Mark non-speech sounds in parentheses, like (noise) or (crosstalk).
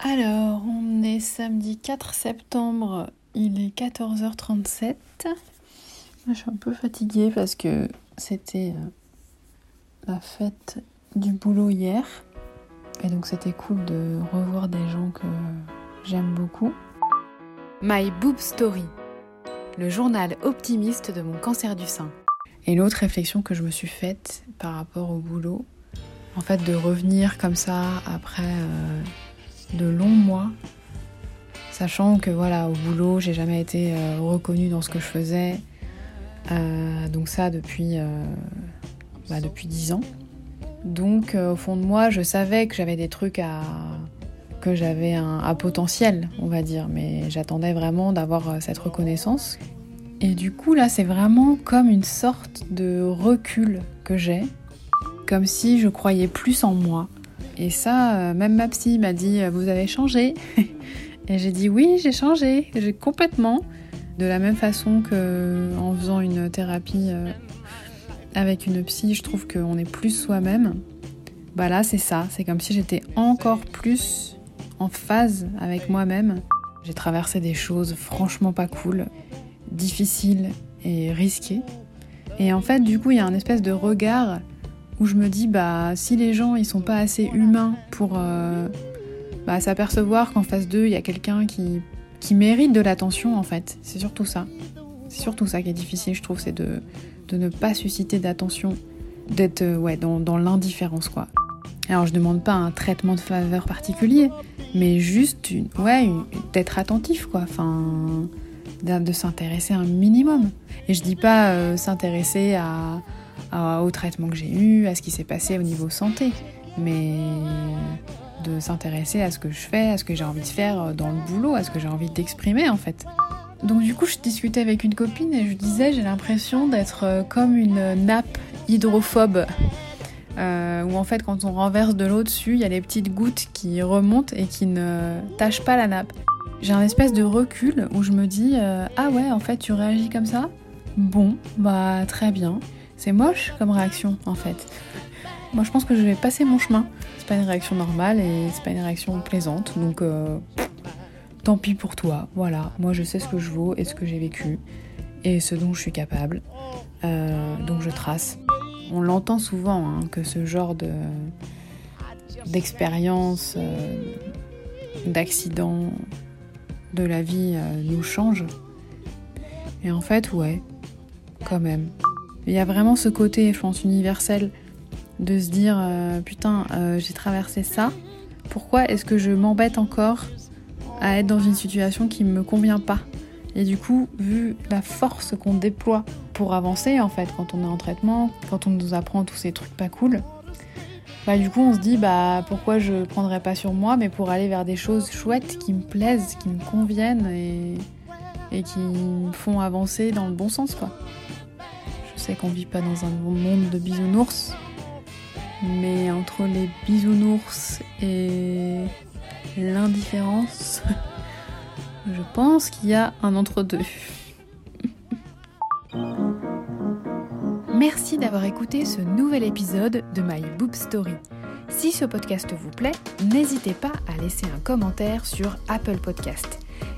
Alors, on est samedi 4 septembre, il est 14h37. Je suis un peu fatiguée parce que c'était euh, la fête du boulot hier. Et donc c'était cool de revoir des gens que j'aime beaucoup. My Boob Story, le journal optimiste de mon cancer du sein. Et l'autre réflexion que je me suis faite par rapport au boulot, en fait de revenir comme ça après... Euh, de longs mois, sachant que voilà, au boulot, j'ai jamais été euh, reconnue dans ce que je faisais. Euh, donc ça depuis, euh, bah, depuis 10 ans. Donc au fond de moi, je savais que j'avais des trucs à que j'avais un à potentiel, on va dire, mais j'attendais vraiment d'avoir cette reconnaissance. Et du coup là, c'est vraiment comme une sorte de recul que j'ai, comme si je croyais plus en moi, et ça, euh, même ma psy m'a dit euh, Vous avez changé (laughs) Et j'ai dit Oui, j'ai changé, j'ai complètement. De la même façon que en faisant une thérapie euh, avec une psy, je trouve qu'on est plus soi-même. Bah là, c'est ça. C'est comme si j'étais encore plus en phase avec moi-même. J'ai traversé des choses franchement pas cool, difficiles et risquées. Et en fait, du coup, il y a un espèce de regard où je me dis bah si les gens ils sont pas assez humains pour euh, bah, s'apercevoir qu'en face d'eux il y a quelqu'un qui, qui mérite de l'attention en fait. C'est surtout ça. C'est surtout ça qui est difficile je trouve c'est de, de ne pas susciter d'attention d'être euh, ouais dans, dans l'indifférence quoi. Alors je demande pas un traitement de faveur particulier mais juste une, ouais d'être attentif quoi. Enfin de, s'intéresser un minimum. Et je dis pas euh, s'intéresser à au traitement que j'ai eu, à ce qui s'est passé au niveau santé, mais de s'intéresser à ce que je fais, à ce que j'ai envie de faire dans le boulot, à ce que j'ai envie d'exprimer en fait. Donc du coup, je discutais avec une copine et je disais, j'ai l'impression d'être euh, comme une nappe hydrophobe. Euh, où en fait quand on renverse de l'eau dessus, il y a les petites gouttes qui remontent et qui ne tachent pas la nappe. J'ai un espèce de recul où je me dis euh, ah ouais en fait tu réagis comme ça? Bon bah très bien. C'est moche comme réaction en fait. Moi je pense que je vais passer mon chemin. C'est pas une réaction normale et c'est pas une réaction plaisante. Donc euh, tant pis pour toi. Voilà, moi je sais ce que je vaux et ce que j'ai vécu et ce dont je suis capable. Euh, donc je trace. On l'entend souvent hein, que ce genre de d'expérience, euh, d'accident de la vie nous change. Et en fait, ouais, quand même. Il y a vraiment ce côté, je pense, universel de se dire euh, putain, euh, j'ai traversé ça. Pourquoi est-ce que je m'embête encore à être dans une situation qui ne me convient pas? Et du coup, vu la force qu'on déploie pour avancer, en fait, quand on est en traitement, quand on nous apprend tous ces trucs pas cool, bah du coup on se dit bah pourquoi je prendrais pas sur moi mais pour aller vers des choses chouettes qui me plaisent, qui me conviennent et, et qui me font avancer dans le bon sens quoi qu'on vit pas dans un monde de bisounours, mais entre les bisounours et l'indifférence, (laughs) je pense qu'il y a un entre-deux. Merci d'avoir écouté ce nouvel épisode de My Boob Story. Si ce podcast vous plaît, n'hésitez pas à laisser un commentaire sur Apple Podcast.